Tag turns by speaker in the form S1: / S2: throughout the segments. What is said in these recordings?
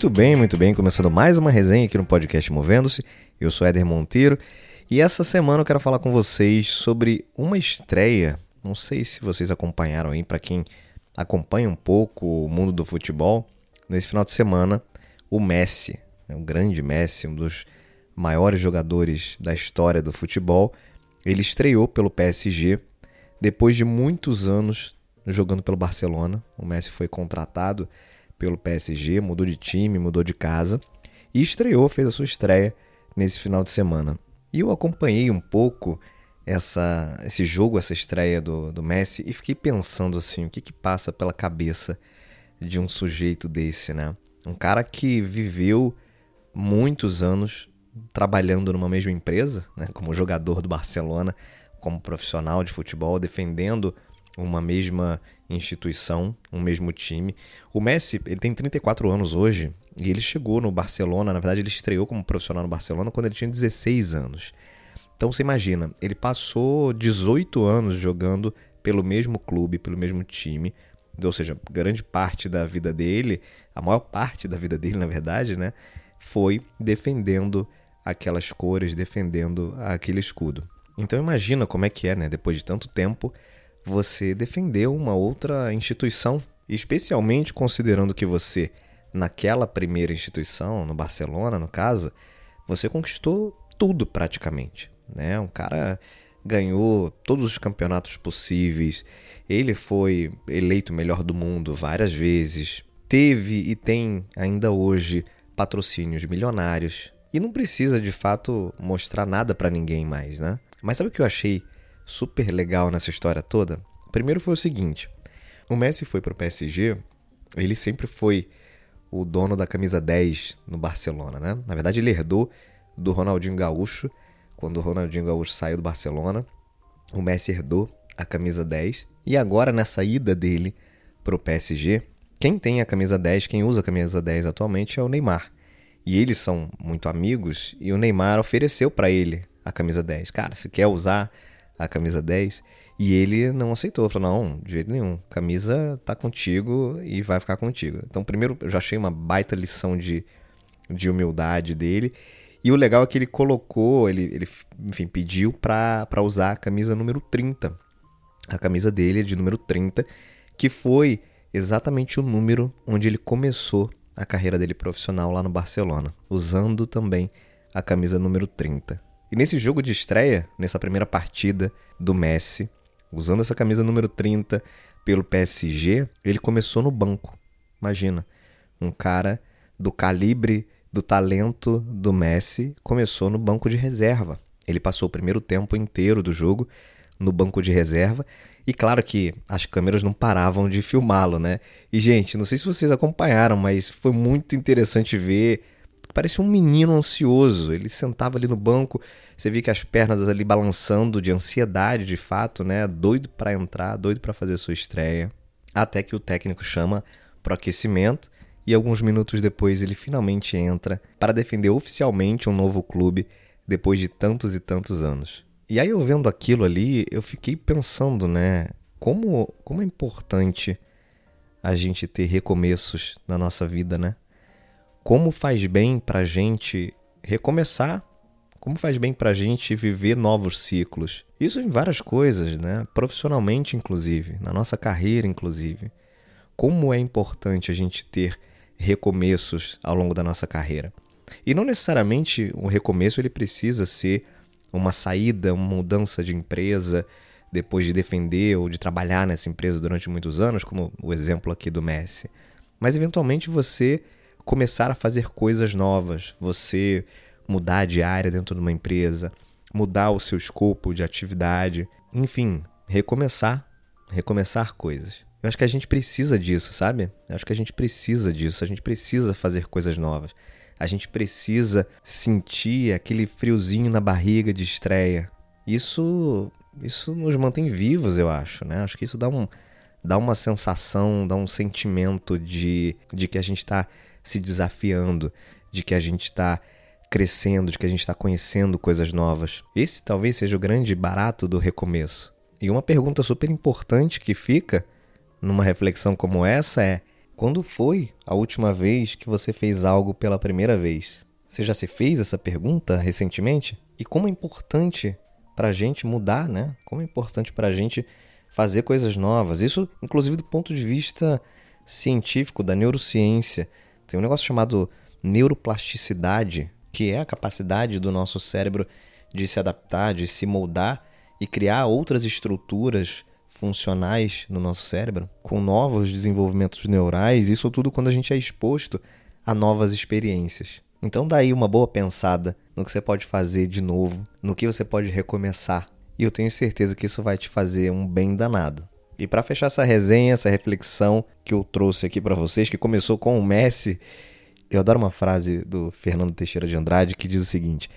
S1: Muito bem, muito bem. Começando mais uma resenha aqui no podcast Movendo-se. Eu sou Éder Monteiro e essa semana eu quero falar com vocês sobre uma estreia. Não sei se vocês acompanharam aí, para quem acompanha um pouco o mundo do futebol. Nesse final de semana, o Messi, né, o grande Messi, um dos maiores jogadores da história do futebol, ele estreou pelo PSG depois de muitos anos jogando pelo Barcelona. O Messi foi contratado pelo PSG, mudou de time, mudou de casa e estreou, fez a sua estreia nesse final de semana. E eu acompanhei um pouco essa, esse jogo, essa estreia do, do Messi e fiquei pensando assim, o que que passa pela cabeça de um sujeito desse, né? Um cara que viveu muitos anos trabalhando numa mesma empresa, né? como jogador do Barcelona, como profissional de futebol, defendendo uma mesma instituição, um mesmo time. O Messi, ele tem 34 anos hoje e ele chegou no Barcelona, na verdade ele estreou como profissional no Barcelona quando ele tinha 16 anos. Então você imagina, ele passou 18 anos jogando pelo mesmo clube, pelo mesmo time, ou seja, grande parte da vida dele, a maior parte da vida dele, na verdade, né, foi defendendo aquelas cores, defendendo aquele escudo. Então imagina como é que é, né, depois de tanto tempo, você defendeu uma outra instituição, especialmente considerando que você, naquela primeira instituição, no Barcelona, no caso, você conquistou tudo praticamente. Né? Um cara ganhou todos os campeonatos possíveis, ele foi eleito melhor do mundo várias vezes, teve e tem ainda hoje patrocínios milionários e não precisa de fato mostrar nada para ninguém mais, né? Mas sabe o que eu achei super legal nessa história toda? Primeiro foi o seguinte: o Messi foi para o PSG, ele sempre foi o dono da camisa 10 no Barcelona, né? Na verdade, ele herdou do Ronaldinho Gaúcho, quando o Ronaldinho Gaúcho saiu do Barcelona, o Messi herdou a camisa 10. E agora, nessa ida dele para o PSG, quem tem a camisa 10, quem usa a camisa 10 atualmente é o Neymar. E eles são muito amigos e o Neymar ofereceu para ele a camisa 10. Cara, se quer usar a camisa 10? E ele não aceitou, falou: não, de jeito nenhum, camisa tá contigo e vai ficar contigo. Então, primeiro, eu já achei uma baita lição de, de humildade dele. E o legal é que ele colocou, ele, ele enfim, pediu para usar a camisa número 30. A camisa dele é de número 30, que foi exatamente o número onde ele começou a carreira dele profissional lá no Barcelona, usando também a camisa número 30. E nesse jogo de estreia, nessa primeira partida do Messi, usando essa camisa número 30 pelo PSG, ele começou no banco. Imagina, um cara do calibre do talento do Messi começou no banco de reserva. Ele passou o primeiro tempo inteiro do jogo no banco de reserva. E claro que as câmeras não paravam de filmá-lo, né? E, gente, não sei se vocês acompanharam, mas foi muito interessante ver parecia um menino ansioso. Ele sentava ali no banco, você via que as pernas ali balançando de ansiedade, de fato, né? Doido para entrar, doido para fazer sua estreia. Até que o técnico chama para aquecimento e alguns minutos depois ele finalmente entra para defender oficialmente um novo clube depois de tantos e tantos anos. E aí eu vendo aquilo ali, eu fiquei pensando, né, como como é importante a gente ter recomeços na nossa vida, né? Como faz bem para a gente recomeçar, como faz bem para a gente viver novos ciclos. Isso em várias coisas, né? profissionalmente, inclusive, na nossa carreira, inclusive. Como é importante a gente ter recomeços ao longo da nossa carreira. E não necessariamente um recomeço ele precisa ser uma saída, uma mudança de empresa depois de defender ou de trabalhar nessa empresa durante muitos anos, como o exemplo aqui do Messi. Mas eventualmente você começar a fazer coisas novas, você mudar de área dentro de uma empresa, mudar o seu escopo de atividade, enfim, recomeçar, recomeçar coisas. Eu acho que a gente precisa disso, sabe? Eu acho que a gente precisa disso, a gente precisa fazer coisas novas. A gente precisa sentir aquele friozinho na barriga de estreia. Isso isso nos mantém vivos, eu acho, né? Acho que isso dá um dá uma sensação, dá um sentimento de, de que a gente está se desafiando, de que a gente está crescendo, de que a gente está conhecendo coisas novas. Esse talvez seja o grande barato do recomeço. E uma pergunta super importante que fica numa reflexão como essa é: Quando foi a última vez que você fez algo pela primeira vez? Você já se fez essa pergunta recentemente? E como é importante para a gente mudar, né? Como é importante para a gente fazer coisas novas. Isso, inclusive, do ponto de vista científico, da neurociência. Tem um negócio chamado neuroplasticidade, que é a capacidade do nosso cérebro de se adaptar, de se moldar e criar outras estruturas funcionais no nosso cérebro, com novos desenvolvimentos neurais, isso tudo quando a gente é exposto a novas experiências. Então daí uma boa pensada no que você pode fazer de novo, no que você pode recomeçar. E eu tenho certeza que isso vai te fazer um bem danado. E para fechar essa resenha, essa reflexão que eu trouxe aqui para vocês, que começou com o Messi, eu adoro uma frase do Fernando Teixeira de Andrade que diz o seguinte: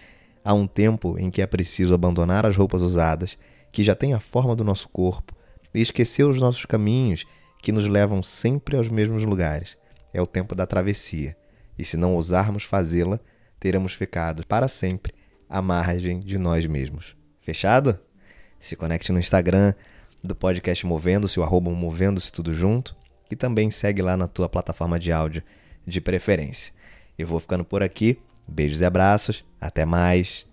S1: Há um tempo em que é preciso abandonar as roupas usadas, que já têm a forma do nosso corpo, e esquecer os nossos caminhos, que nos levam sempre aos mesmos lugares. É o tempo da travessia, e se não ousarmos fazê-la, teremos ficado para sempre à margem de nós mesmos. Fechado? Se conecte no Instagram do podcast Movendo-se, o arroba Movendo-se tudo junto, e também segue lá na tua plataforma de áudio de preferência. Eu vou ficando por aqui. Beijos e abraços. Até mais.